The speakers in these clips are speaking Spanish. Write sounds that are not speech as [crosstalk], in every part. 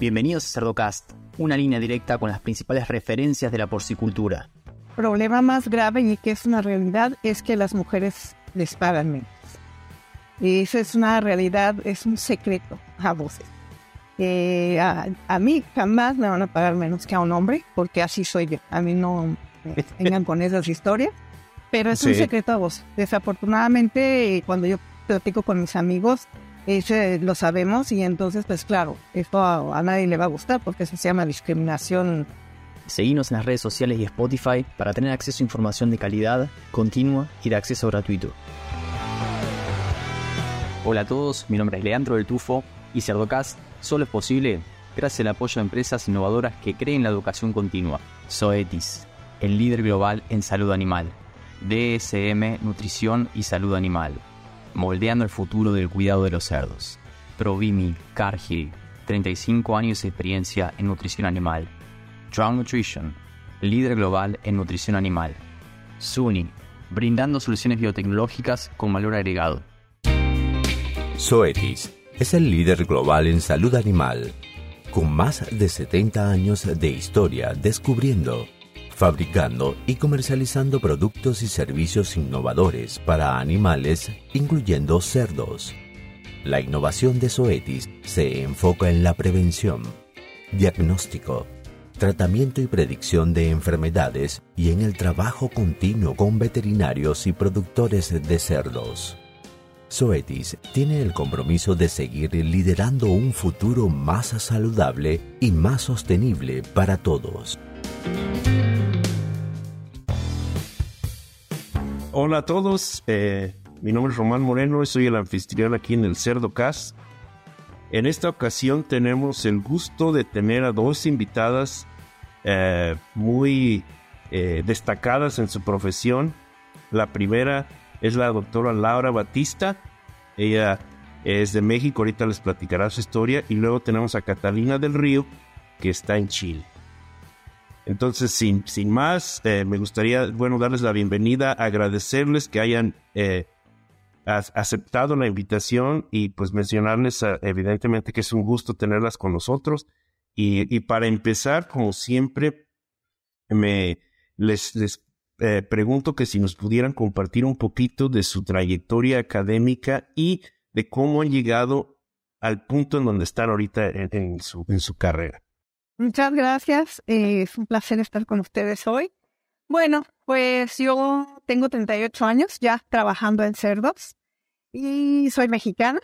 Bienvenidos a Cerdocast, una línea directa con las principales referencias de la porcicultura. El problema más grave y que es una realidad es que las mujeres les pagan menos. Y eso es una realidad, es un secreto a voces. Eh, a, mí jamás me van a pagar menos que a un hombre, porque así soy yo. A mí no me vengan con esas historias, pero es un secreto a voces. Desafortunadamente, cuando yo platico con mis amigos, ese lo sabemos y entonces, pues claro, esto a, nadie le va a gustar porque eso se llama discriminación. Seguimos en las redes sociales y Spotify para tener acceso a información de calidad, continua y de acceso gratuito. Hola a todos, mi nombre es Leandro del Tufo y Cerdocast solo es posible gracias al apoyo de empresas innovadoras que creen la educación continua. Zoetis, el líder global en salud animal. DSM, nutrición y salud animal moldeando el futuro del cuidado de los cerdos. Provimi Cargill, 35 años de experiencia en nutrición animal. Drown Nutrition, líder global en nutrición animal. SUNY, brindando soluciones biotecnológicas con valor agregado. Zoetis es el líder global en salud animal, con más de 70 años de historia descubriendo fabricando y comercializando productos y servicios innovadores para animales, incluyendo cerdos. La innovación de Zoetis se enfoca en la prevención, diagnóstico, tratamiento y predicción de enfermedades y en el trabajo continuo con veterinarios y productores de cerdos. Zoetis tiene el compromiso de seguir liderando un futuro más saludable y más sostenible para todos. Hola a todos, eh, mi nombre es Román Moreno soy el anfitrión aquí en el Cerdo Cast. En esta ocasión tenemos el gusto de tener a dos invitadas eh, muy eh, destacadas en su profesión. La primera es la doctora Laura Batista, ella es de México, ahorita les platicará su historia. Y luego tenemos a Catalina del Río, que está en Chile. Entonces, sin, sin más, eh, me gustaría, bueno, darles la bienvenida, agradecerles que hayan eh, aceptado la invitación y pues mencionarles eh, evidentemente que es un gusto tenerlas con nosotros. Y, para empezar, como siempre, me les, les pregunto que si nos pudieran compartir un poquito de su trayectoria académica y de cómo han llegado al punto en donde están ahorita en, su, en su carrera. Muchas gracias. Eh, es un placer estar con ustedes hoy. Bueno, pues yo tengo 38 años ya trabajando en cerdos y soy mexicana.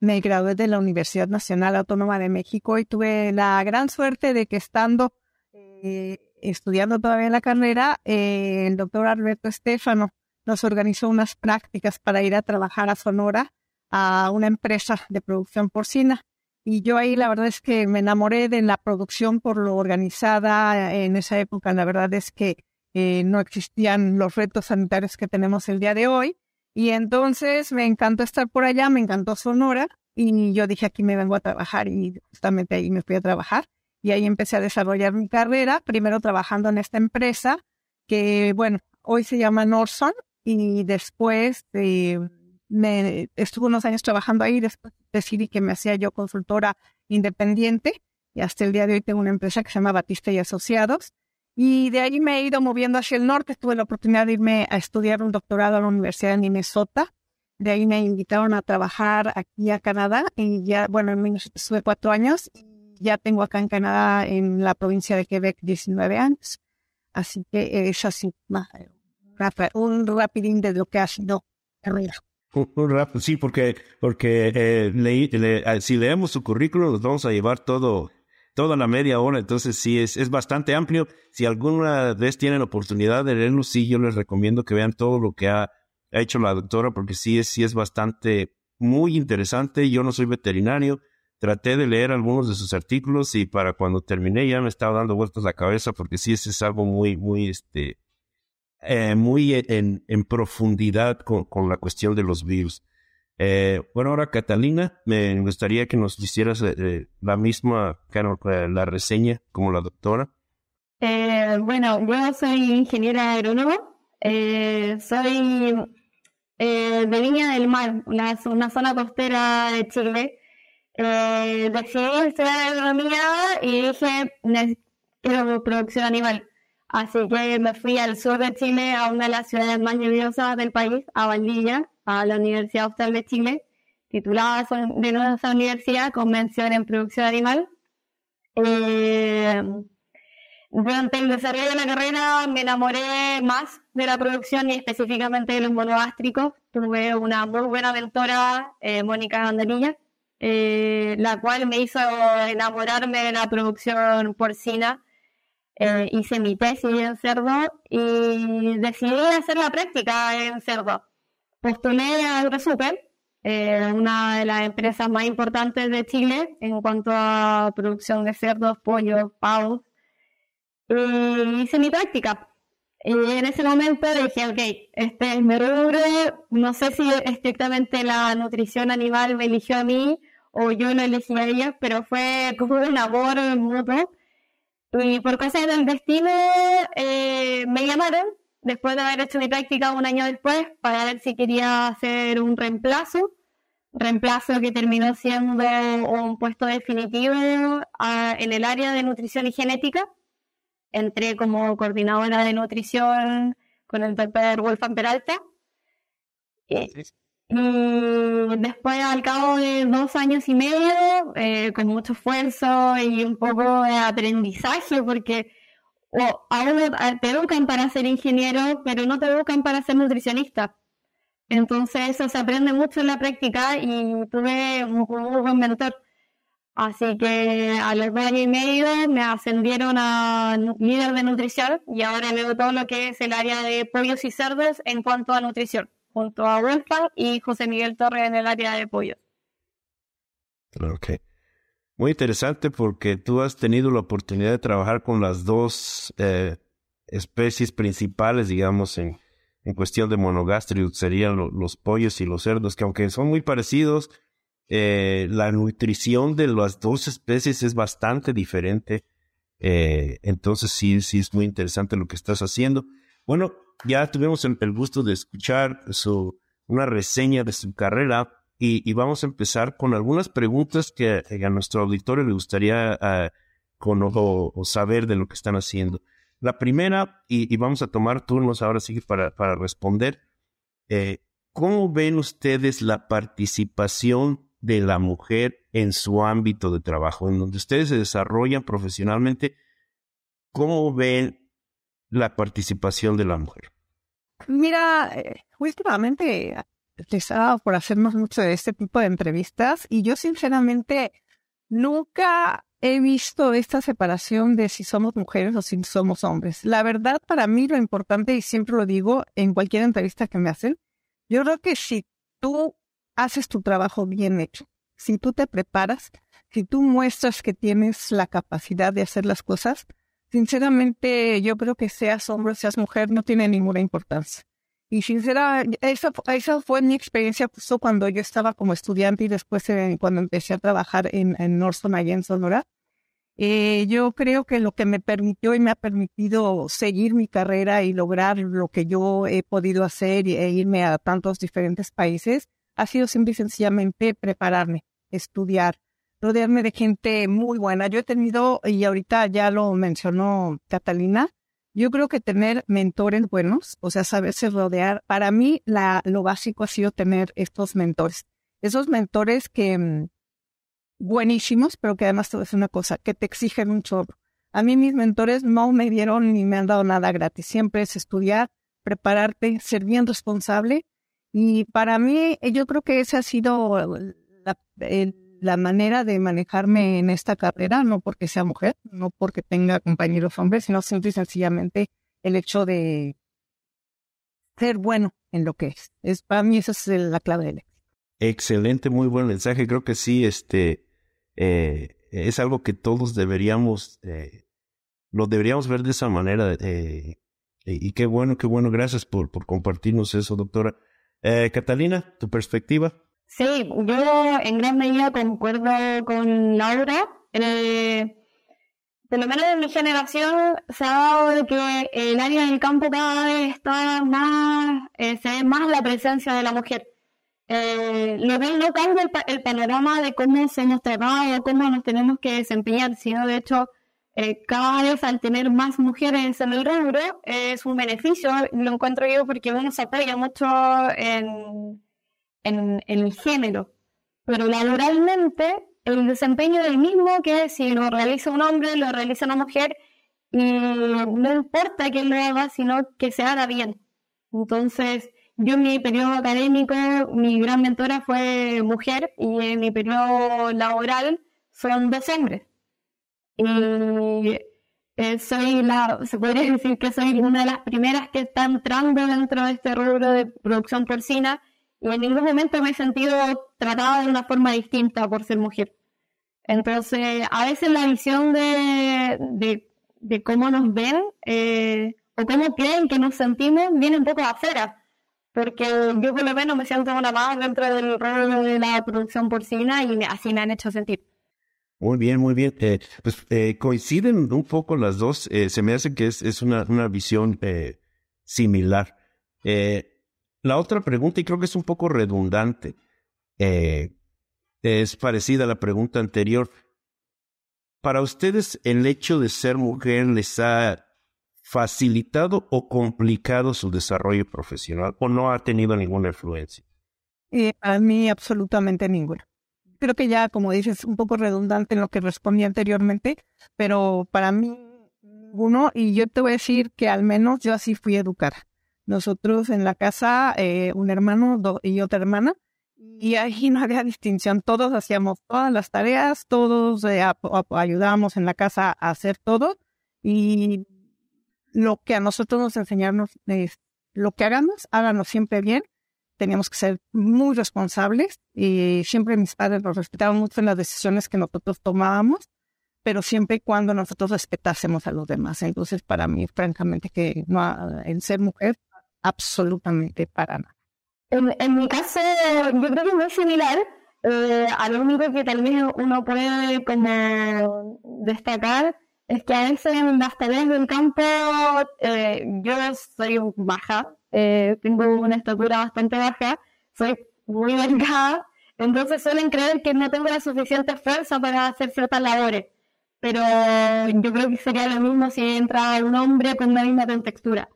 Me gradué de la Universidad Nacional Autónoma de México y tuve la gran suerte de que estando eh, estudiando todavía la carrera, eh, el doctor Alberto Estefano nos organizó unas prácticas para ir a trabajar a Sonora a una empresa de producción porcina. Y yo ahí la verdad es que me enamoré de la producción por lo organizada en esa época. La verdad es que eh, no existían los retos sanitarios que tenemos el día de hoy. Y entonces me encantó estar por allá, me encantó Sonora y yo dije aquí me vengo a trabajar y justamente ahí me fui a trabajar. Y ahí empecé a desarrollar mi carrera, primero trabajando en esta empresa que, bueno, hoy se llama Norson y después eh, me estuve unos años trabajando ahí, después decidí que me hacía yo consultora independiente y hasta el día de hoy tengo una empresa que se llama Batista y Asociados. Y de ahí me he ido moviendo hacia el norte. Tuve la oportunidad de irme a estudiar un doctorado a la Universidad de Minnesota. De ahí me invitaron a trabajar aquí a Canadá y ya, bueno, en Minnesota estuve cuatro años y ya tengo acá en Canadá, en la provincia de Quebec, 19 años. Así que es así, un rapidín de lo que ha sido carrera. Sí, porque, porque eh, ah, si leemos su currículum nos vamos a llevar todo, toda la media hora, entonces sí, es, es bastante amplio. Si alguna vez tienen oportunidad de leerlo, sí, yo les recomiendo que vean todo lo que ha, hecho la doctora, porque sí es, sí es bastante, muy interesante. Yo no soy veterinario, traté de leer algunos de sus artículos y para cuando terminé ya me estaba dando vueltas la cabeza, porque sí es, es algo muy, muy, este, eh, muy en, profundidad con, la cuestión de los virus. Eh, bueno, ahora Catalina, me gustaría que nos hicieras eh, la misma, la reseña como la doctora. bueno, yo soy ingeniera agrónoma, soy de Viña del Mar, una, zona costera de Chile. eh, decidí estudiar agronomía y dije, quiero producción animal. Así que me fui al sur de Chile, a una de las ciudades más lluviosas del país, a Valdivia, a la Universidad Austral de Chile, titulada de nuestra universidad Convención en Producción Animal. Eh, durante el desarrollo de la carrera me enamoré más de la producción y específicamente de los monogástricos. Tuve una muy buena mentora, eh, Mónica Banderilla, eh, la cual me hizo enamorarme de la producción porcina. Eh, hice mi tesis en cerdo y decidí hacer la práctica en cerdo. Postulé a Resuper, eh, una de las empresas más importantes de Chile en cuanto a producción de cerdos, pollos, pavos. Y hice mi práctica. Y en ese momento dije, ok, este es mi rubro, no sé si estrictamente la nutrición animal me eligió a mí o yo lo elegí a ella, pero fue como un labor mutuo. Y por cosas del destino eh, me llamaron después de haber hecho mi práctica un año después para ver si quería hacer un reemplazo, reemplazo que terminó siendo un puesto definitivo ah, en el área de nutrición y genética. Entré como coordinadora de nutrición con el doctor Wolfgang Peralta. Y después, al cabo de dos años y medio, eh, con mucho esfuerzo y un poco de aprendizaje, porque ahora te educan para ser ingeniero, pero no te educan para ser nutricionista. Entonces eso se aprende mucho en la práctica y tuve un buen mentor. Así que a los dos años y medio me ascendieron a líder de nutrición y ahora veo todo lo que es el área de pollos y cerdos en cuanto a nutrición junto a Wolfgang y José Miguel Torres en el área de pollo. Ok. Muy interesante porque tú has tenido la oportunidad de trabajar con las dos eh, especies principales, digamos, en, en cuestión de monogastrio, serían los pollos y los cerdos, que aunque son muy parecidos, eh, la nutrición de las dos especies es bastante diferente. Eh, entonces sí, sí es muy interesante lo que estás haciendo. Bueno, ya tuvimos el, gusto de escuchar su, una reseña de su carrera y, vamos a empezar con algunas preguntas que a nuestro auditorio le gustaría uh, o, saber de lo que están haciendo. La primera, y, vamos a tomar turnos ahora sí para, para responder, eh, ¿cómo ven ustedes la participación de la mujer en su ámbito de trabajo, en donde ustedes se desarrollan profesionalmente? ¿Cómo ven la participación de la mujer? Mira, eh, últimamente les ha dado por hacernos mucho de este tipo de entrevistas y yo sinceramente nunca he visto esta separación de si somos mujeres o si somos hombres. La verdad, para mí lo importante, y siempre lo digo en cualquier entrevista que me hacen, yo creo que si tú haces tu trabajo bien hecho, si tú te preparas, si tú muestras que tienes la capacidad de hacer las cosas, Sinceramente, yo creo que seas hombre o seas mujer no tiene ninguna importancia. Y sincera, esa, esa fue mi experiencia justo cuando yo estaba como estudiante y después eh, cuando empecé a trabajar en, en Norton allá en Sonora. Eh, yo creo que lo que me permitió y me ha permitido seguir mi carrera y lograr lo que yo he podido hacer e irme a tantos diferentes países ha sido simple y sencillamente prepararme, estudiar, rodearme de gente muy buena. Yo he tenido, y ahorita ya lo mencionó Catalina, yo creo que tener mentores buenos, o sea, saberse rodear, para mí la, lo básico ha sido tener estos mentores. Esos mentores que, mm, buenísimos, pero que además te voy una cosa, que te exigen un chorro. A mí mis mentores no me dieron ni me han dado nada gratis. Siempre es estudiar, prepararte, ser bien responsable. Y para mí, yo creo que ese ha sido la, el la manera de manejarme en esta carrera, no porque sea mujer, no porque tenga compañeros hombres, sino simple sencillamente el hecho de ser bueno en lo que es. es para mí esa es la clave del éxito. Excelente, muy buen mensaje. Creo que sí, este eh, es algo que todos deberíamos, eh, lo deberíamos ver de esa manera. Eh, y qué bueno, qué bueno. Gracias por, por compartirnos eso, doctora. Catalina, tu perspectiva. Sí, yo en gran medida concuerdo con Laura. Eh, por lo menos en mi generación se ha dado de que el área del campo cada vez está más, eh, se ve más la presencia de la mujer. eh, lo que no cambia el, panorama de cómo se nos trabaja o cómo nos tenemos que desempeñar, sino de hecho eh, cada vez al tener más mujeres en el rubro es un beneficio, lo encuentro yo porque uno se apoya mucho en, en, el género, pero laboralmente el desempeño es el mismo que si lo realiza un hombre, lo realiza una mujer, y no importa quién lo haga, sino que se haga bien. Entonces, yo en mi periodo académico, mi gran mentora fue mujer y en mi periodo laboral fueron dos hombres. Y eh, soy la, se podría decir que soy una de las primeras que está entrando dentro de este rubro de producción porcina y en ningún momento me he sentido tratada de una forma distinta por ser mujer. Entonces, a veces la visión de, de, cómo nos ven eh, o cómo creen que nos sentimos viene un poco de afuera porque yo por lo menos me siento una más dentro del rol de la producción porcina y así me han hecho sentir. Muy bien, muy bien. Eh, pues eh, coinciden un poco las dos. Eh, se me hace que es, es una, una visión similar. La otra pregunta, y creo que es un poco redundante, es parecida a la pregunta anterior. Para ustedes, el hecho de ser mujer les ha facilitado o complicado su desarrollo profesional o no ha tenido ninguna influencia? Eh, a mí absolutamente ninguna. Creo que ya, como dices, un poco redundante en lo que respondí anteriormente, pero para mí ninguno, y yo te voy a decir que al menos yo así fui educada. Nosotros en la casa, eh, un hermano y otra hermana, y ahí no había distinción, todos hacíamos todas las tareas, todos eh, ayudábamos en la casa a hacer todo, y lo que a nosotros nos enseñaron es lo que hagamos, háganos siempre bien. Teníamos que ser muy responsables y siempre mis padres nos respetaban mucho en las decisiones que nosotros tomábamos, pero siempre y cuando nosotros respetásemos a los demás. Entonces, para mí, francamente, que no, el ser mujer, absolutamente para nada. En, mi caso, yo creo que es muy similar. Eh, a lo único que tal vez uno puede como destacar es que a veces en las tareas del campo eh, yo soy baja, eh, tengo una estatura bastante baja, soy muy delgada, entonces suelen creer que no tengo la suficiente fuerza para hacer ciertas labores. Pero yo creo que sería lo mismo si entra un hombre con una misma textura.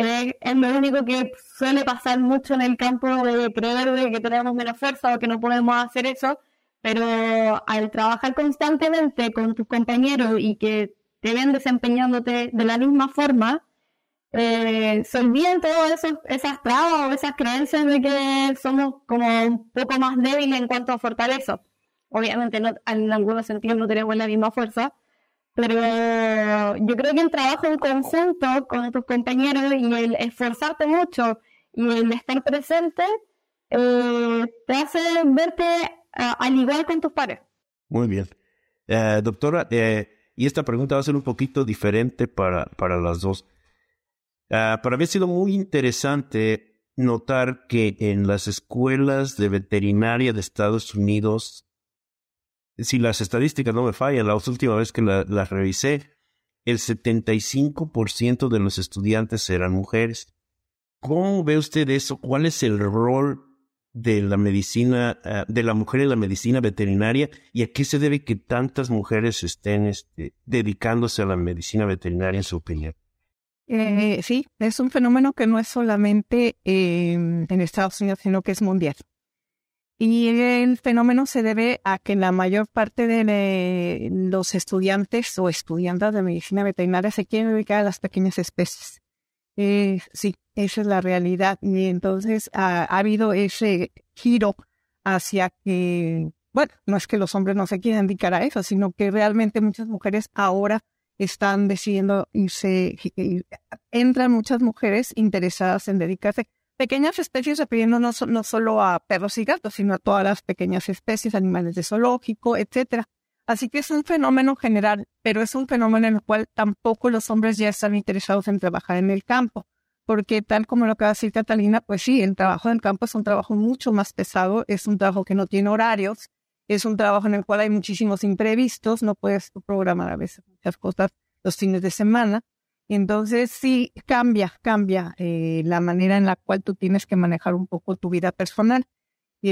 Eh, es lo único que suele pasar mucho en el campo de creer que tenemos menos fuerza o que no podemos hacer eso, pero al trabajar constantemente con tus compañeros y que te ven desempeñándote de la misma forma, eh, se olvidan todas esas trabas o esas creencias de que somos como un poco más débiles en cuanto a fortaleza. Obviamente no, en algunos sentidos no tenemos la misma fuerza, pero yo creo que el trabajo en conjunto con tus compañeros y el esforzarte mucho y el estar presente eh, te hace verte al igual con tus pares. Muy bien. Eh, doctora, eh, y esta pregunta va a ser un poquito diferente para, para las dos. Ah, para mí ha sido muy interesante notar que en las escuelas de veterinaria de Estados Unidos, si las estadísticas no me fallan, la última vez que las revisé, el 75% de los estudiantes eran mujeres. ¿Cómo ve usted eso? ¿Cuál es el rol de la medicina, ah, de la mujer en la medicina veterinaria y a qué se debe que tantas mujeres estén este, dedicándose a la medicina veterinaria en su opinión. Eh, sí, es un fenómeno que no es solamente en Estados Unidos, sino que es mundial. Y el fenómeno se debe a que la mayor parte de los estudiantes o estudiantes de medicina veterinaria se quieren dedicar a las pequeñas especies. Eh, sí, esa es la realidad. Y entonces ha, habido ese giro hacia que, bueno, no es que los hombres no se quieran dedicar a eso, sino que realmente muchas mujeres ahora están decidiendo irse, entran muchas mujeres interesadas en dedicarse pequeñas especies, refiriendo no, no solo a perros y gatos, sino a todas las pequeñas especies, animales de zoológico, etcétera. Así que es un fenómeno general, pero es un fenómeno en el cual tampoco los hombres ya están interesados en trabajar en el campo, porque tal como lo acaba de decir Catalina, pues sí, el trabajo del campo es un trabajo mucho más pesado, es un trabajo que no tiene horarios, es un trabajo en el cual hay muchísimos imprevistos, no puedes programar a veces muchas cosas los fines de semana. Entonces sí cambia, cambia eh, la manera en la cual tú tienes que manejar un poco tu vida personal.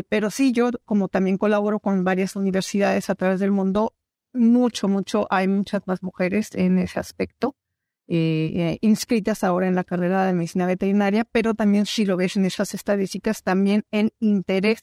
pero sí, yo como también colaboro con varias universidades a través del mundo, mucho, mucho, hay muchas más mujeres en ese aspecto. Eh, inscritas ahora en la carrera de medicina veterinaria, pero también si lo ves en esas estadísticas, también en interés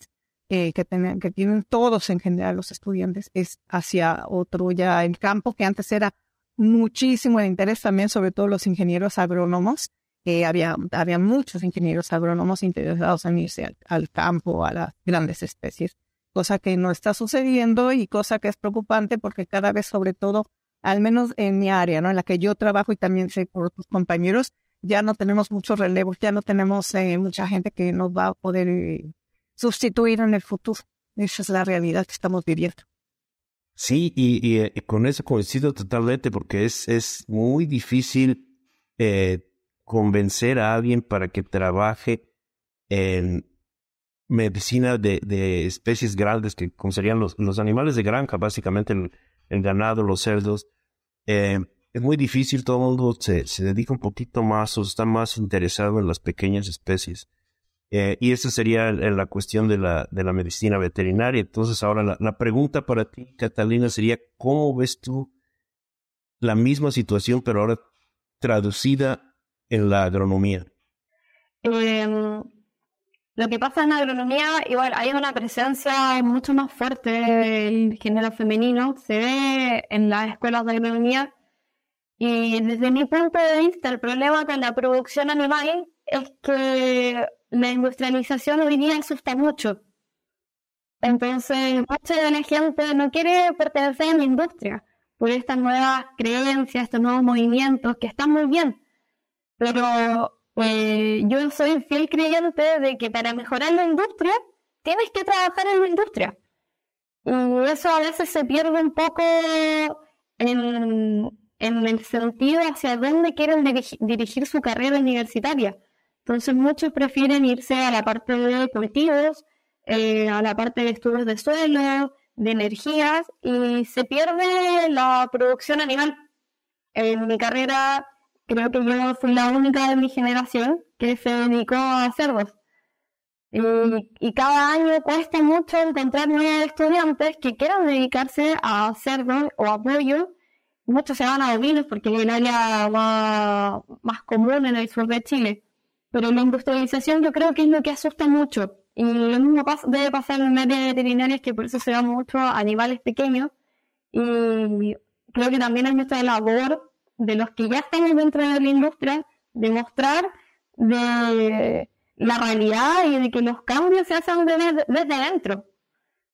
eh, que, que tienen todos en general los estudiantes es hacia otro ya el campo, que antes era muchísimo de interés también, sobre todo los ingenieros agrónomos. que había, había muchos ingenieros agrónomos interesados en irse al campo, a las grandes especies, cosa que no está sucediendo y cosa que es preocupante porque cada vez, sobre todo, al menos en mi área, ¿no? En la que yo trabajo y también sé por otros compañeros, ya no tenemos muchos relevos, ya no tenemos eh, mucha gente que nos va a poder eh, sustituir en el futuro. Esa es la realidad que estamos viviendo. Sí, y, eh, con eso coincido totalmente porque es, es muy difícil convencer a alguien para que trabaje en medicina de, de especies grandes, que como serían los, los animales de granja, básicamente el, el ganado, los cerdos. Eh, es muy difícil, todo el mundo se, se, dedica un poquito más o está más interesado en las pequeñas especies. Eh, y esa sería la cuestión de la, de la medicina veterinaria. Entonces, ahora la, la, pregunta para ti, Catalina, sería, ¿cómo ves tú la misma situación, pero ahora traducida en la agronomía? Eh, lo que pasa en la agronomía, igual hay una presencia mucho más fuerte del género femenino, se ve en las escuelas de agronomía. Y desde mi punto de vista, el problema con la producción animal es que la industrialización hoy día asusta mucho. Entonces, mucha de la gente no quiere pertenecer a la industria por estas nuevas creencias, estos nuevos movimientos que están muy bien. Pero pues yo soy fiel creyente de que para mejorar la industria tienes que trabajar en la industria. Y eso a veces se pierde un poco en, el sentido hacia dónde quieren dirigir su carrera universitaria. Entonces muchos prefieren irse a la parte de cultivos, eh, a la parte de estudios de suelo, de energías, y se pierde la producción animal. En mi carrera creo que yo fui la única de mi generación que se dedicó a cerdos. Y, cada año cuesta mucho encontrar nuevos estudiantes que quieran dedicarse a cerdos o a pollo. Muchos se van a ovinos porque es el área más común en el sur de Chile. Pero la industrialización yo creo que es lo que asusta mucho. Y lo mismo debe pasar en área veterinaria, que por eso se van mucho a animales pequeños. Y creo que también es nuestra labor de los que ya estamos dentro de la industria, demostrar de la realidad y de que los cambios se hacen desde, desde dentro.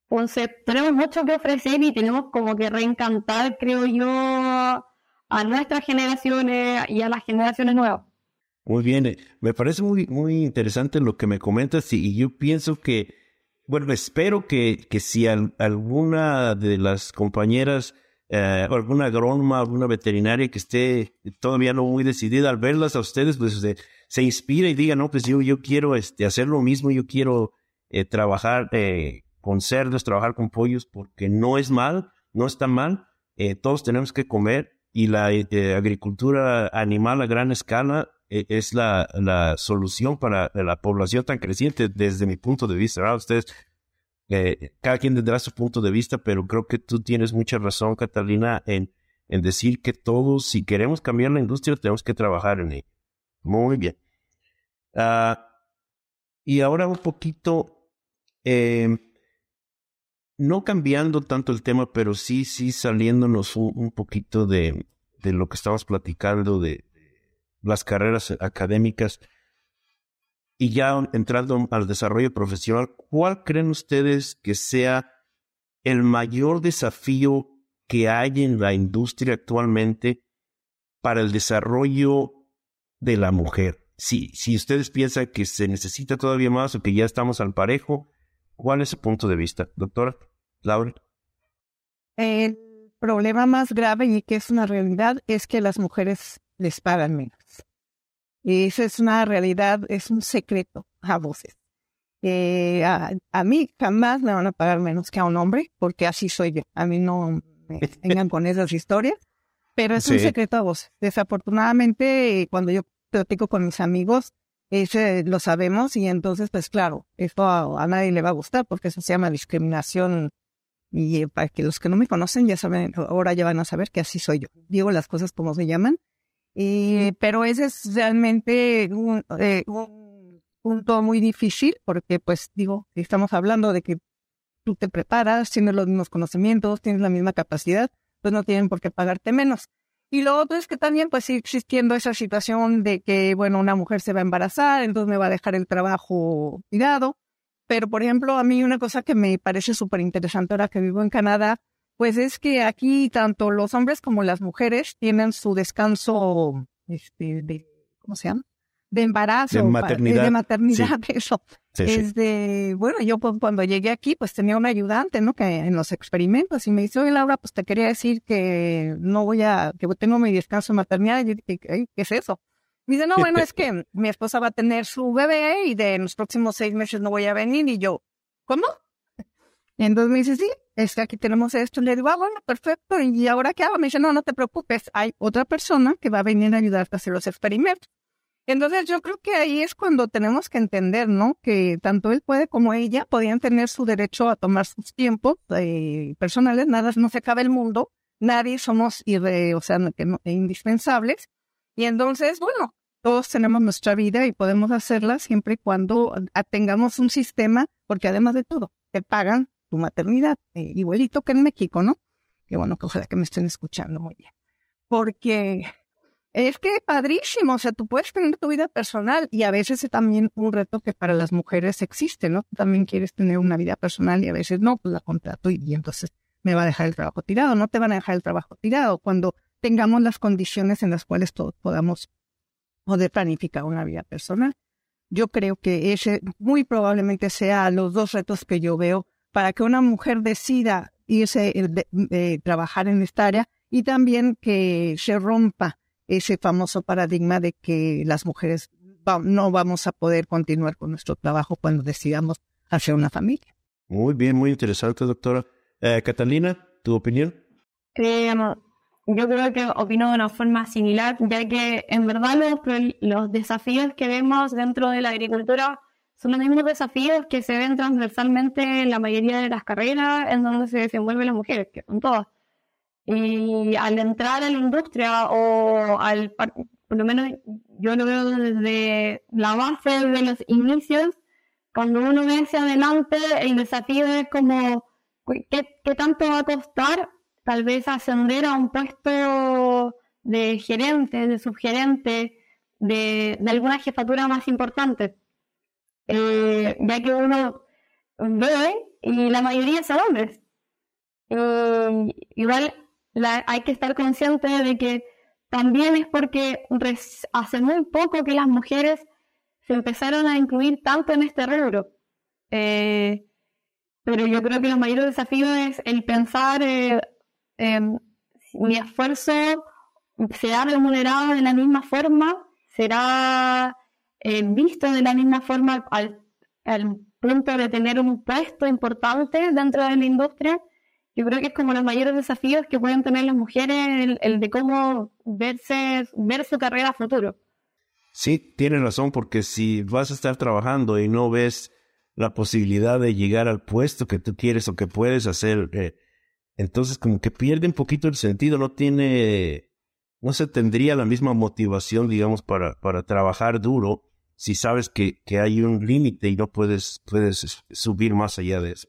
Entonces, tenemos mucho que ofrecer y tenemos como que reencantar, creo yo, a nuestras generaciones y a las generaciones nuevas. Muy bien, eh, me parece muy, muy interesante lo que me comentas y, yo pienso que, bueno, espero que, que si alguna de las compañeras eh, alguna agrónoma, alguna veterinaria que esté todavía no muy decidida al verlas a ustedes, pues se inspira y diga, no, pues yo, yo quiero este, hacer lo mismo, yo quiero eh, trabajar eh, con cerdos, trabajar con pollos, porque no es mal, no está mal, todos tenemos que comer y la agricultura animal a gran escala es la, la solución para la población tan creciente desde mi punto de vista. ¿verdad? Ustedes cada quien tendrá su punto de vista, pero creo que tú tienes mucha razón, Catalina, en, en decir que todos, si queremos cambiar la industria, tenemos que trabajar en ello. Muy bien. Ah, y ahora un poquito, eh, no cambiando tanto el tema, pero sí, sí saliéndonos un, un poquito de, de, lo que estamos platicando, de las carreras académicas. Y ya entrando al desarrollo profesional, ¿cuál creen ustedes que sea el mayor desafío que hay en la industria actualmente para el desarrollo de la mujer? Si, si ustedes piensan que se necesita todavía más o que ya estamos al parejo, ¿cuál es su punto de vista? Doctora, Laura. El problema más grave y que es una realidad es que las mujeres les pagan menos. Y eso es una realidad, es un secreto a voces. Eh, a, mí jamás me van a pagar menos que a un hombre, porque así soy yo. A mí no me [laughs] vengan con esas historias, pero es un secreto a voces. Desafortunadamente, cuando yo platico con mis amigos, Ese lo sabemos y entonces, pues claro, esto a, nadie le va a gustar porque eso se llama discriminación y eh, para que los que no me conocen ya saben, ahora ya van a saber que así soy yo. Digo las cosas como se llaman. Y, pero ese es realmente un, eh, un punto muy difícil porque, pues digo, estamos hablando de que tú te preparas, tienes los mismos conocimientos, tienes la misma capacidad, pues no tienen por qué pagarte menos. Y lo otro es que también pues sigue existiendo esa situación de que, bueno, una mujer se va a embarazar, entonces me va a dejar el trabajo tirado. Pero, por ejemplo, a mí una cosa que me parece súper interesante ahora que vivo en Canadá, pues es que aquí tanto los hombres como las mujeres tienen su descanso, este, de, ¿cómo se llama? De embarazo. De maternidad. De maternidad, [laughs] eso es de, bueno, yo pues, cuando llegué aquí, pues tenía un ayudante, ¿no? Que en los experimentos y me dice, oye Laura, pues te quería decir que no voy a, que tengo mi descanso de maternidad. Y yo dije, ¿qué es eso? Me dice, no, bueno, es que mi esposa va a tener su bebé y de los próximos seis meses no voy a venir. Y yo, ¿cómo? Entonces me dice, sí, es que aquí tenemos esto. Le digo, ah, bueno, perfecto. ¿Y ahora qué hago? Me dice, no, no te preocupes. Hay otra persona que va a venir a ayudarte a hacer los experimentos. Entonces yo creo que ahí es cuando tenemos que entender, ¿no? Que tanto él puede como ella podían tener su derecho a tomar sus tiempos eh, personales, nada, no se acaba el mundo, nadie somos irre, o sea, que indispensables. Y entonces, bueno, todos tenemos nuestra vida y podemos hacerla siempre y cuando tengamos un sistema, porque además de todo, te pagan tu maternidad, eh, igualito que en México, ¿no? Que bueno, que ojalá que me estén escuchando muy bien. Porque es que padrísimo, o sea, tú puedes tener tu vida personal y a veces es también un reto que para las mujeres existe, ¿no? Tú también quieres tener una vida personal y a veces no, pues la contrato y, entonces me va a dejar el trabajo tirado, no te van a dejar el trabajo tirado cuando tengamos las condiciones en las cuales todos podamos poder planificar una vida personal. Yo creo que ese muy probablemente sea los dos retos que yo veo para que una mujer decida irse a eh, eh, trabajar en esta área y también que se rompa ese famoso paradigma de que las mujeres no vamos a poder continuar con nuestro trabajo cuando decidamos hacer una familia. Muy bien, muy interesante, doctora. Eh, Catalina, ¿tu opinión? Eh, yo creo que opino de una forma similar, ya que en verdad los, los desafíos que vemos dentro de la agricultura son los mismos desafíos que se ven transversalmente en la mayoría de las carreras en donde se desenvuelven las mujeres, que son todas. Y al entrar a la industria o al, por lo menos yo lo veo desde la base de los inicios, cuando uno ve hacia adelante, el desafío es como, ¿qué, qué tanto va a costar tal vez ascender a un puesto de gerente, de subgerente, de, de alguna jefatura más importante? Eh, ya que uno ve y la mayoría son hombres. igual hay que estar consciente de que también es porque hace muy poco que las mujeres se empezaron a incluir tanto en este rubro. Eh, pero yo creo que los mayores desafíos es el pensar eh, mi esfuerzo será remunerado de la misma forma, será eh, visto de la misma forma al, al punto de tener un puesto importante dentro de la industria yo creo que es como los mayores desafíos que pueden tener las mujeres, el, de cómo verse, ver su carrera futuro. Sí, tienes razón, porque si vas a estar trabajando y no ves la posibilidad de llegar al puesto que tú quieres o que puedes hacer, eh, entonces como que pierde un poquito el sentido, no tiene, no se tendría la misma motivación, digamos, para, para trabajar duro si sabes que, que hay un límite y no puedes, puedes subir más allá de eso.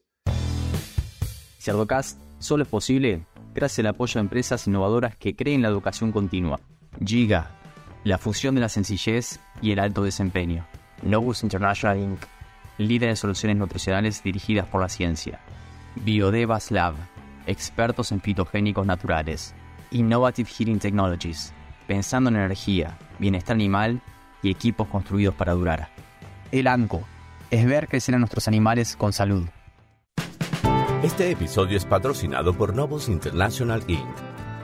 Cerdocast solo es posible gracias al apoyo de empresas innovadoras que creen la educación continua. Giga, la fusión de la sencillez y el alto desempeño. Novus International Inc., líder en soluciones nutricionales dirigidas por la ciencia. Biodevas Lab, expertos en fitogénicos naturales. Innovative Heating Technologies, pensando en energía, bienestar animal y equipos construidos para durar. El ANCO, es ver crecer a nuestros animales con salud. Este episodio es patrocinado por Novus International Inc.,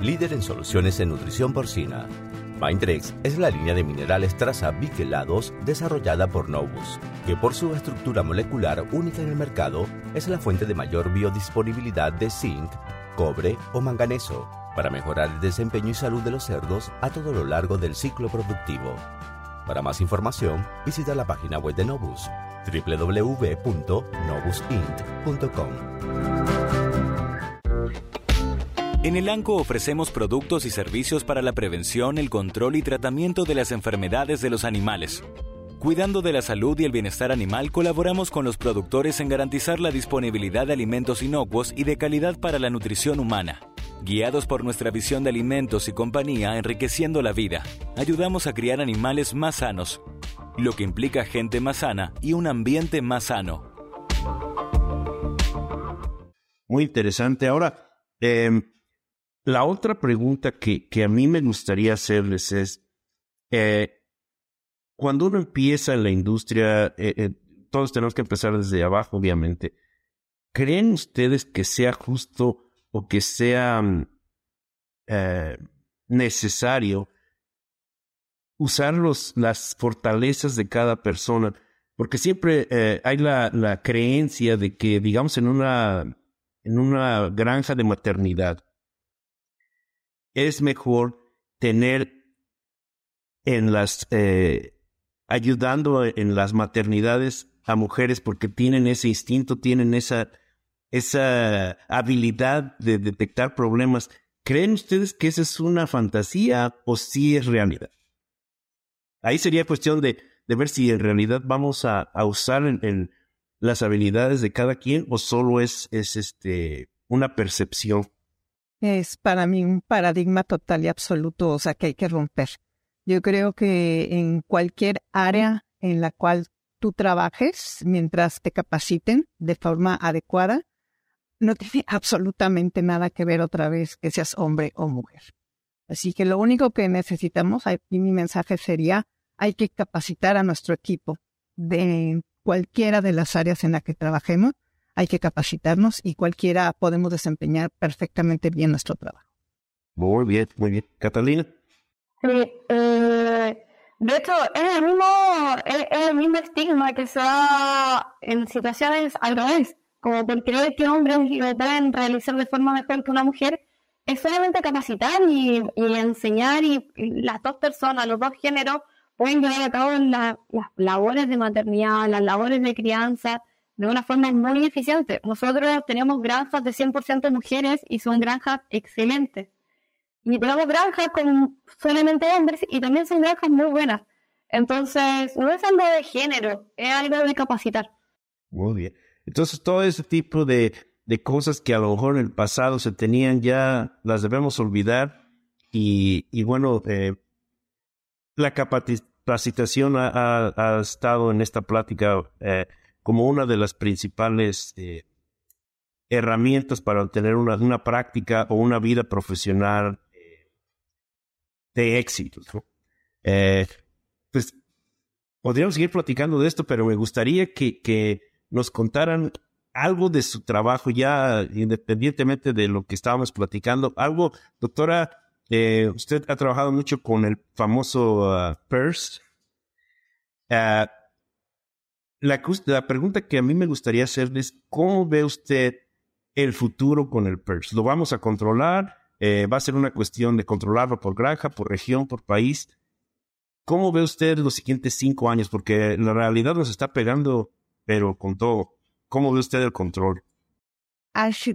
líder en soluciones en nutrición porcina. Mindrex es la línea de minerales traza biquelados desarrollada por Novus, que por su estructura molecular única en el mercado es la fuente de mayor biodisponibilidad de zinc, cobre o manganeso para mejorar el desempeño y salud de los cerdos a todo lo largo del ciclo productivo. Para más información, visita la página web de Novus www.novusint.com. En el ANCO ofrecemos productos y servicios para la prevención, el control y tratamiento de las enfermedades de los animales. Cuidando de la salud y el bienestar animal, colaboramos con los productores en garantizar la disponibilidad de alimentos inocuos y de calidad para la nutrición humana. Guiados por nuestra visión de alimentos y compañía enriqueciendo la vida, ayudamos a criar animales más sanos, lo que implica gente más sana y un ambiente más sano. Muy interesante. Ahora, em, la otra pregunta que, que, a mí me gustaría hacerles es, eh, cuando uno empieza en la industria, eh, eh, todos tenemos que empezar desde abajo, obviamente. ¿Creen ustedes que sea justo o que sea mm, eh, necesario usar las fortalezas de cada persona? Porque siempre hay la, la, creencia de que, digamos, en una, en una granja de maternidad, es mejor tener en las ayudando en las maternidades a mujeres porque tienen ese instinto, tienen esa, esa habilidad de detectar problemas. ¿Creen ustedes que esa es una fantasía o sí es realidad? Ahí sería cuestión de, de ver si en realidad vamos a, a usar en, las habilidades de cada quien o solo es, es este, una percepción. Es para mí un paradigma total y absoluto, o sea, que hay que romper. Yo creo que en cualquier área en la cual tú trabajes, mientras te capaciten de forma adecuada, no tiene absolutamente nada que ver otra vez que seas hombre o mujer. Así que lo único que necesitamos, y mi mensaje sería, hay que capacitar a nuestro equipo de cualquiera de las áreas en las que trabajemos, hay que capacitarnos y cualquiera podemos desempeñar perfectamente bien nuestro trabajo. Muy bien, muy bien. Catalina. Sí, eh, de hecho, es el mismo, es, el mismo estigma que se da en situaciones al revés, como por creer que hombres lo pueden realizar de forma mejor que una mujer, es solamente capacitar y, enseñar y, las dos personas, los dos géneros, pueden llevar a cabo las labores de maternidad, las labores de crianza, de una forma muy eficiente. Nosotros tenemos granjas de 100% mujeres y son granjas excelentes. Y tenemos granjas con solamente hombres y también son granjas muy buenas. Entonces, no es algo de género, es algo de capacitar. Muy bien. Entonces, todo ese tipo de, de cosas que a lo mejor en el pasado se tenían ya las debemos olvidar. Y, y bueno, eh, la capacitación ha, estado en esta plática eh, como una de las principales eh, herramientas para obtener una, una práctica o una vida profesional de éxitos. Eh, pues podríamos seguir platicando de esto, pero me gustaría que, que nos contaran algo de su trabajo ya independientemente de lo que estábamos platicando. Algo, doctora, eh, usted ha trabajado mucho con el famoso uh, PERS. Uh, la, la, pregunta que a mí me gustaría hacerles, ¿cómo ve usted el futuro con el PERS? ¿Lo vamos a controlar? Eh, va a ser una cuestión de controlarlo por granja, por región, por país. ¿Cómo ve usted los siguientes cinco años? Porque la realidad nos está pegando, pero con todo. ¿Cómo ve usted el control?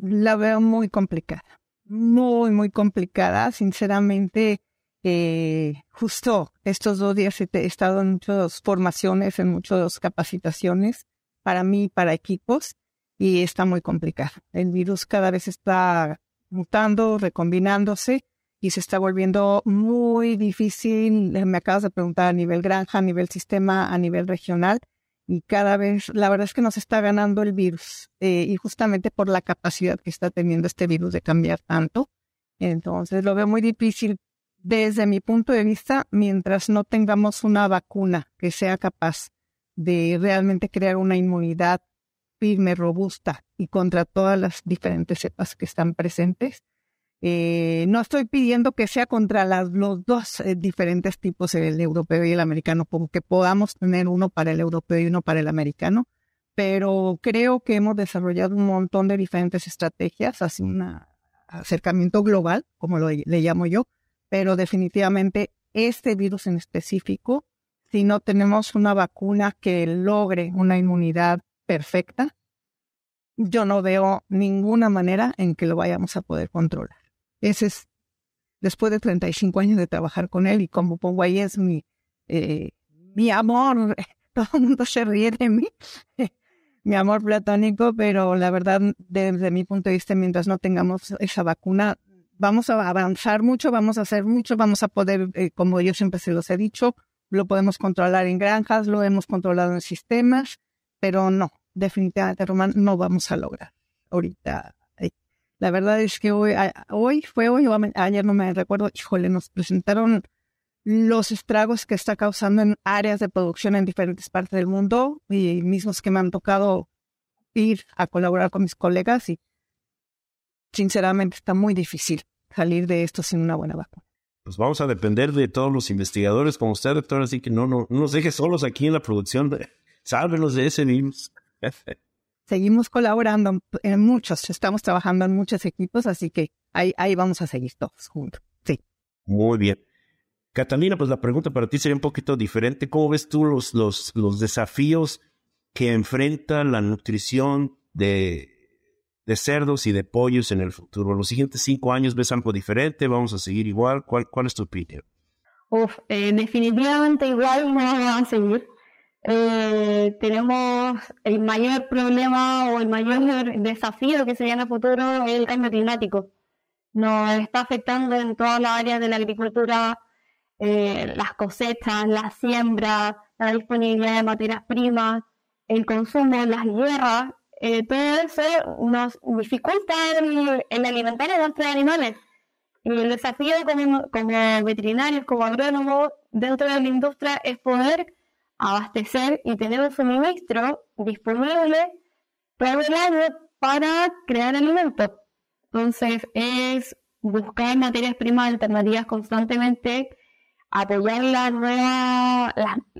la veo muy complicada, muy, muy complicada. Sinceramente, eh, justo estos dos días he estado en muchas formaciones, en muchas capacitaciones para mí, para equipos, y está muy complicado. El virus cada vez está mutando, recombinándose y se está volviendo muy difícil. Me acabas de preguntar a nivel granja, a nivel sistema, a nivel regional y cada vez, la verdad es que nos está ganando el virus eh, y justamente por la capacidad que está teniendo este virus de cambiar tanto. Entonces lo veo muy difícil desde mi punto de vista mientras no tengamos una vacuna que sea capaz de realmente crear una inmunidad firme, robusta y contra todas las diferentes cepas que están presentes. Eh, no estoy pidiendo que sea contra las, los dos eh, diferentes tipos, el europeo y el americano, porque podamos tener uno para el europeo y uno para el americano, pero creo que hemos desarrollado un montón de diferentes estrategias hacia un acercamiento global, como lo, le llamo yo, pero definitivamente este virus en específico si no tenemos una vacuna que logre una inmunidad perfecta, yo no veo ninguna manera en que lo vayamos a poder controlar. Ese es, después de 35 años de trabajar con él y como pongo ahí es mi, eh, mi amor, [laughs] todo el mundo se ríe de mí, [laughs] mi amor platónico, pero la verdad, desde mi punto de vista, mientras no tengamos esa vacuna, vamos a avanzar mucho, vamos a hacer mucho, vamos a poder, eh, como yo siempre se los he dicho, lo podemos controlar en granjas, lo hemos controlado en sistemas, pero no, definitivamente, Román, no vamos a lograr ahorita. La verdad es que hoy, hoy fue hoy o ayer no me recuerdo, híjole, nos presentaron los estragos que está causando en áreas de producción en diferentes partes del mundo y mismos que me han tocado ir a colaborar con mis colegas y sinceramente está muy difícil salir de esto sin una buena vacuna. Pues vamos a depender de todos los investigadores como usted, doctor, así que no, no, no nos deje solos aquí en la producción. [laughs] Sálvenos de ese virus. [laughs] Seguimos colaborando en muchos, estamos trabajando en muchos equipos, así que ahí, ahí vamos a seguir todos juntos. Sí. Muy bien. Catalina, pues la pregunta para ti sería un poquito diferente. ¿Cómo ves tú los, los, los desafíos que enfrenta la nutrición de, de cerdos y de pollos en el futuro? ¿Los siguientes cinco años ves algo diferente? ¿Vamos a seguir igual? ¿Cuál, cuál es tu opinión? Uf, eh, definitivamente igual no vamos a seguir. Eh, tenemos el mayor problema o el mayor desafío que se viene a futuro es el cambio climático. Nos está afectando en todas las áreas de la agricultura, eh, las cosechas, la siembra, la disponibilidad de materias primas, el consumo, las guerras, eh, todo eso nos dificulta el, el alimentar a nuestros animales. Y el desafío como, como veterinarios, como agrónomos dentro de la industria es poder abastecer y tener un suministro disponible todo el para crear alimentos. Entonces es buscar materias primas alternativas constantemente, apoyar las nuevas,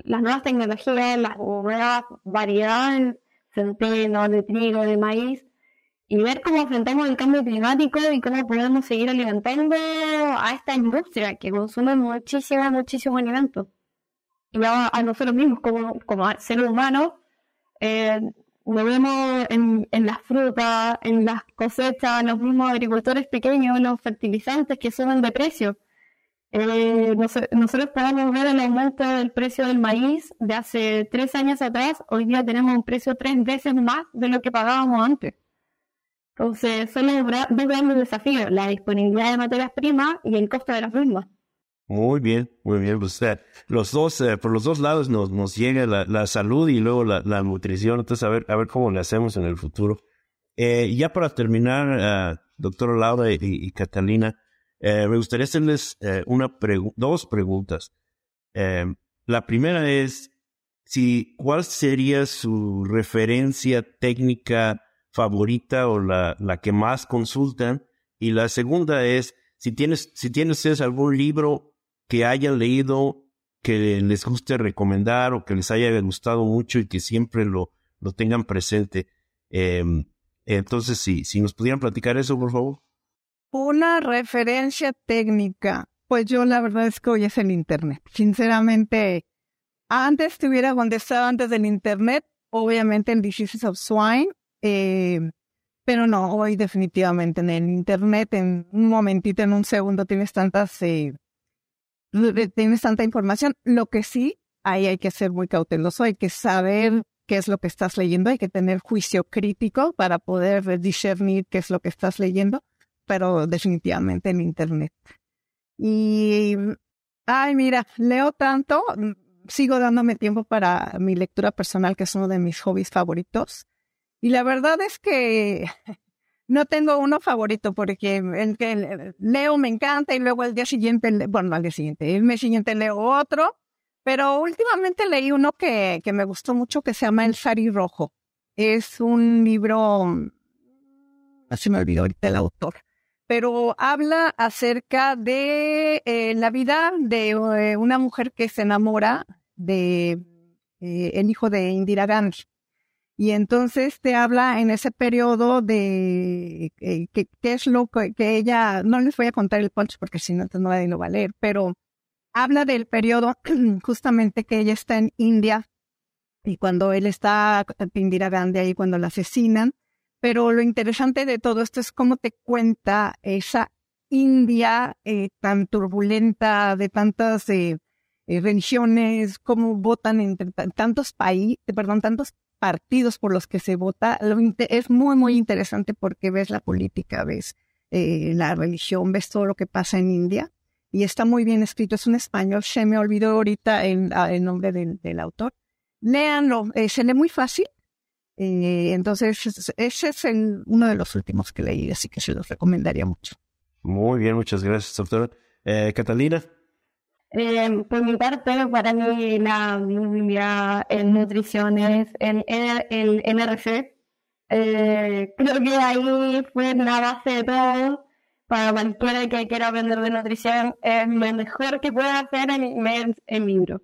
las, nuevas tecnologías, las nuevas variedades, centeno, de trigo, de maíz, y ver cómo enfrentamos el cambio climático y cómo podemos seguir alimentando a esta industria que consume muchísimo, muchísimo alimento a, a nosotros mismos como, como seres humanos, eh, lo vemos en, en las frutas, en las cosechas, los mismos agricultores pequeños, los fertilizantes que suben de precio. Eh, nosotros podemos ver el aumento del precio del maíz de hace tres años atrás, hoy día tenemos un precio tres veces más de lo que pagábamos antes. Entonces, son los dos grandes desafíos, la disponibilidad de materias primas y el costo de las mismas. Muy bien, muy bien. Pues, los dos, eh, por los dos lados nos, nos llega la, la salud y luego la, la, nutrición. Entonces, a ver, a ver cómo le hacemos en el futuro. Eh, ya para terminar, uh, doctora Laura y, Catalina, eh, me gustaría hacerles eh, una dos preguntas. la primera es, si, ¿cuál sería su referencia técnica favorita o la, la que más consultan? Y la segunda es, si tienes, si tienes algún libro que hayan leído, que les guste recomendar o que les haya gustado mucho y que siempre lo, lo tengan presente. Em, entonces, si nos pudieran platicar eso, por favor. Una referencia técnica. Pues yo la verdad es que hoy es el Internet. Sinceramente, antes estuviera donde estaba antes del Internet, obviamente en Diseases of Swine, eh, pero no, hoy definitivamente en el Internet, en un momentito, en un segundo, tienes tantas eh, tienes tanta información. Lo que sí, ahí hay que ser muy cauteloso, hay que saber qué es lo que estás leyendo, hay que tener juicio crítico para poder discernir qué es lo que estás leyendo, pero definitivamente en Internet. Y, ay, mira, leo tanto, sigo dándome tiempo para mi lectura personal, que es uno de mis hobbies favoritos. Y la verdad es que no tengo uno favorito porque el que leo me encanta y luego el día siguiente, bueno, al día siguiente, el mes siguiente leo otro, pero últimamente leí uno que, que me gustó mucho que se llama El Sari Rojo. Es un libro, así me olvidó ahorita el autor, pero habla acerca de eh, la vida de eh, una mujer que se enamora de eh, el hijo de Indira Gandhi. Y entonces te habla en ese periodo de eh, qué es lo que, ella, no les voy a contar el punch porque si no, entonces nadie va a leer, pero habla del periodo [clears throat] justamente que ella está en India y cuando él está, Indira Gandhi ahí cuando la asesinan. Pero lo interesante de todo esto es cómo te cuenta esa India eh, tan turbulenta, de tantas eh, eh, religiones, cómo votan entre tantos países, perdón, tantos partidos por los que se vota. es muy, muy interesante porque ves la política, ves la religión, ves todo lo que pasa en India y está muy bien escrito. Es un español, se me olvidó ahorita el, ah, el nombre del, del, autor. Léanlo, se lee muy fácil. entonces, ese es uno de los últimos que leí, así que se los recomendaría mucho. Muy bien, muchas gracias, doctora. Eh, Catalina. Eh, por mi parte, para mí la Biblia en nutrición es el, el, NRC. Eh, creo que ahí fue la base de todo. Para cualquiera que quiera aprender de nutrición, es lo mejor que puede hacer en el libro.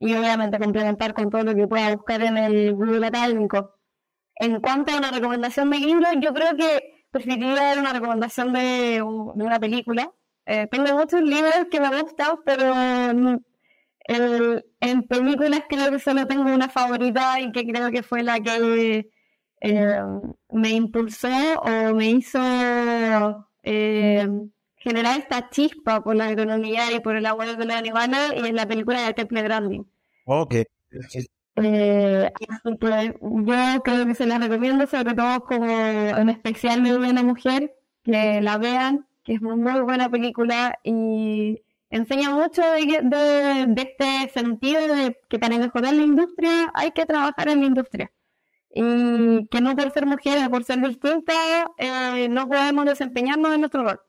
Y obviamente complementar con todo lo que pueda buscar en el Google Académico. En cuanto a una recomendación de libro, yo creo que preferiría dar una recomendación de, una película. Eh, tengo muchos libros que me gustan, pero en, películas creo que solo tengo una favorita y que creo que fue la que eh, me impulsó o me hizo eh, generar esta chispa por la economía y por el abuelo de la animales y es la película de Temple Grandin. Ok. Eh, yo creo que se la recomiendo, sobre todo como en especial de una mujer, que la vean, que es muy buena película y enseña mucho de, este sentido de que para mejorar la industria hay que trabajar en la industria. Y que no por ser mujeres, por ser distintas, eh, no podemos desempeñarnos en nuestro rol.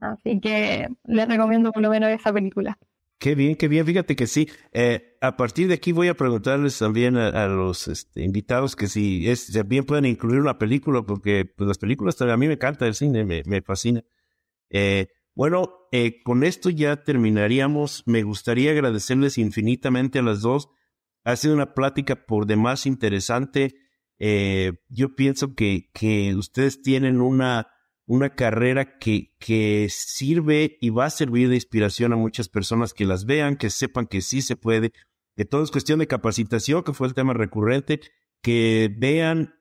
Así que les recomiendo por lo menos esa película. Qué bien, qué bien. Fíjate que sí. Eh, a partir de aquí voy a preguntarles también a, los este, invitados que si es, bien pueden incluir una película, porque pues, las películas a mí me encanta el cine, me, me fascina. Eh, bueno, eh, con esto ya terminaríamos. Me gustaría agradecerles infinitamente a las dos. Ha sido una plática por demás interesante. yo pienso que, que ustedes tienen una una carrera que, que sirve y va a servir de inspiración a muchas personas que las vean, que sepan que sí se puede, que todo es cuestión de capacitación, que fue el tema recurrente, que vean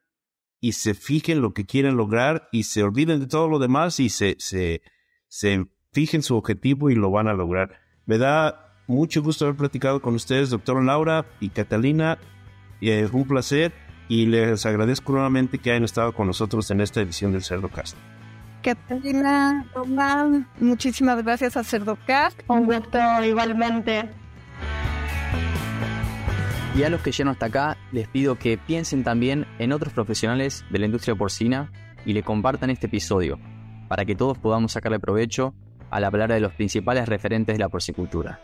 y se fijen lo que quieren lograr y se olviden de todo lo demás y se, se, se fijen su objetivo y lo van a lograr. Me da mucho gusto haber platicado con ustedes, doctor Laura y Catalina. Y es un placer y les agradezco nuevamente que hayan estado con nosotros en esta edición del Cerdo Cast. Catalina, Tomás, muchísimas gracias a Cerdocast. Un gusto igualmente. Y a los que llegan hasta acá, les pido que piensen también en otros profesionales de la industria porcina y le compartan este episodio, para que todos podamos sacarle provecho al hablar de los principales referentes de la porcicultura.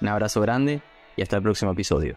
Un abrazo grande y hasta el próximo episodio.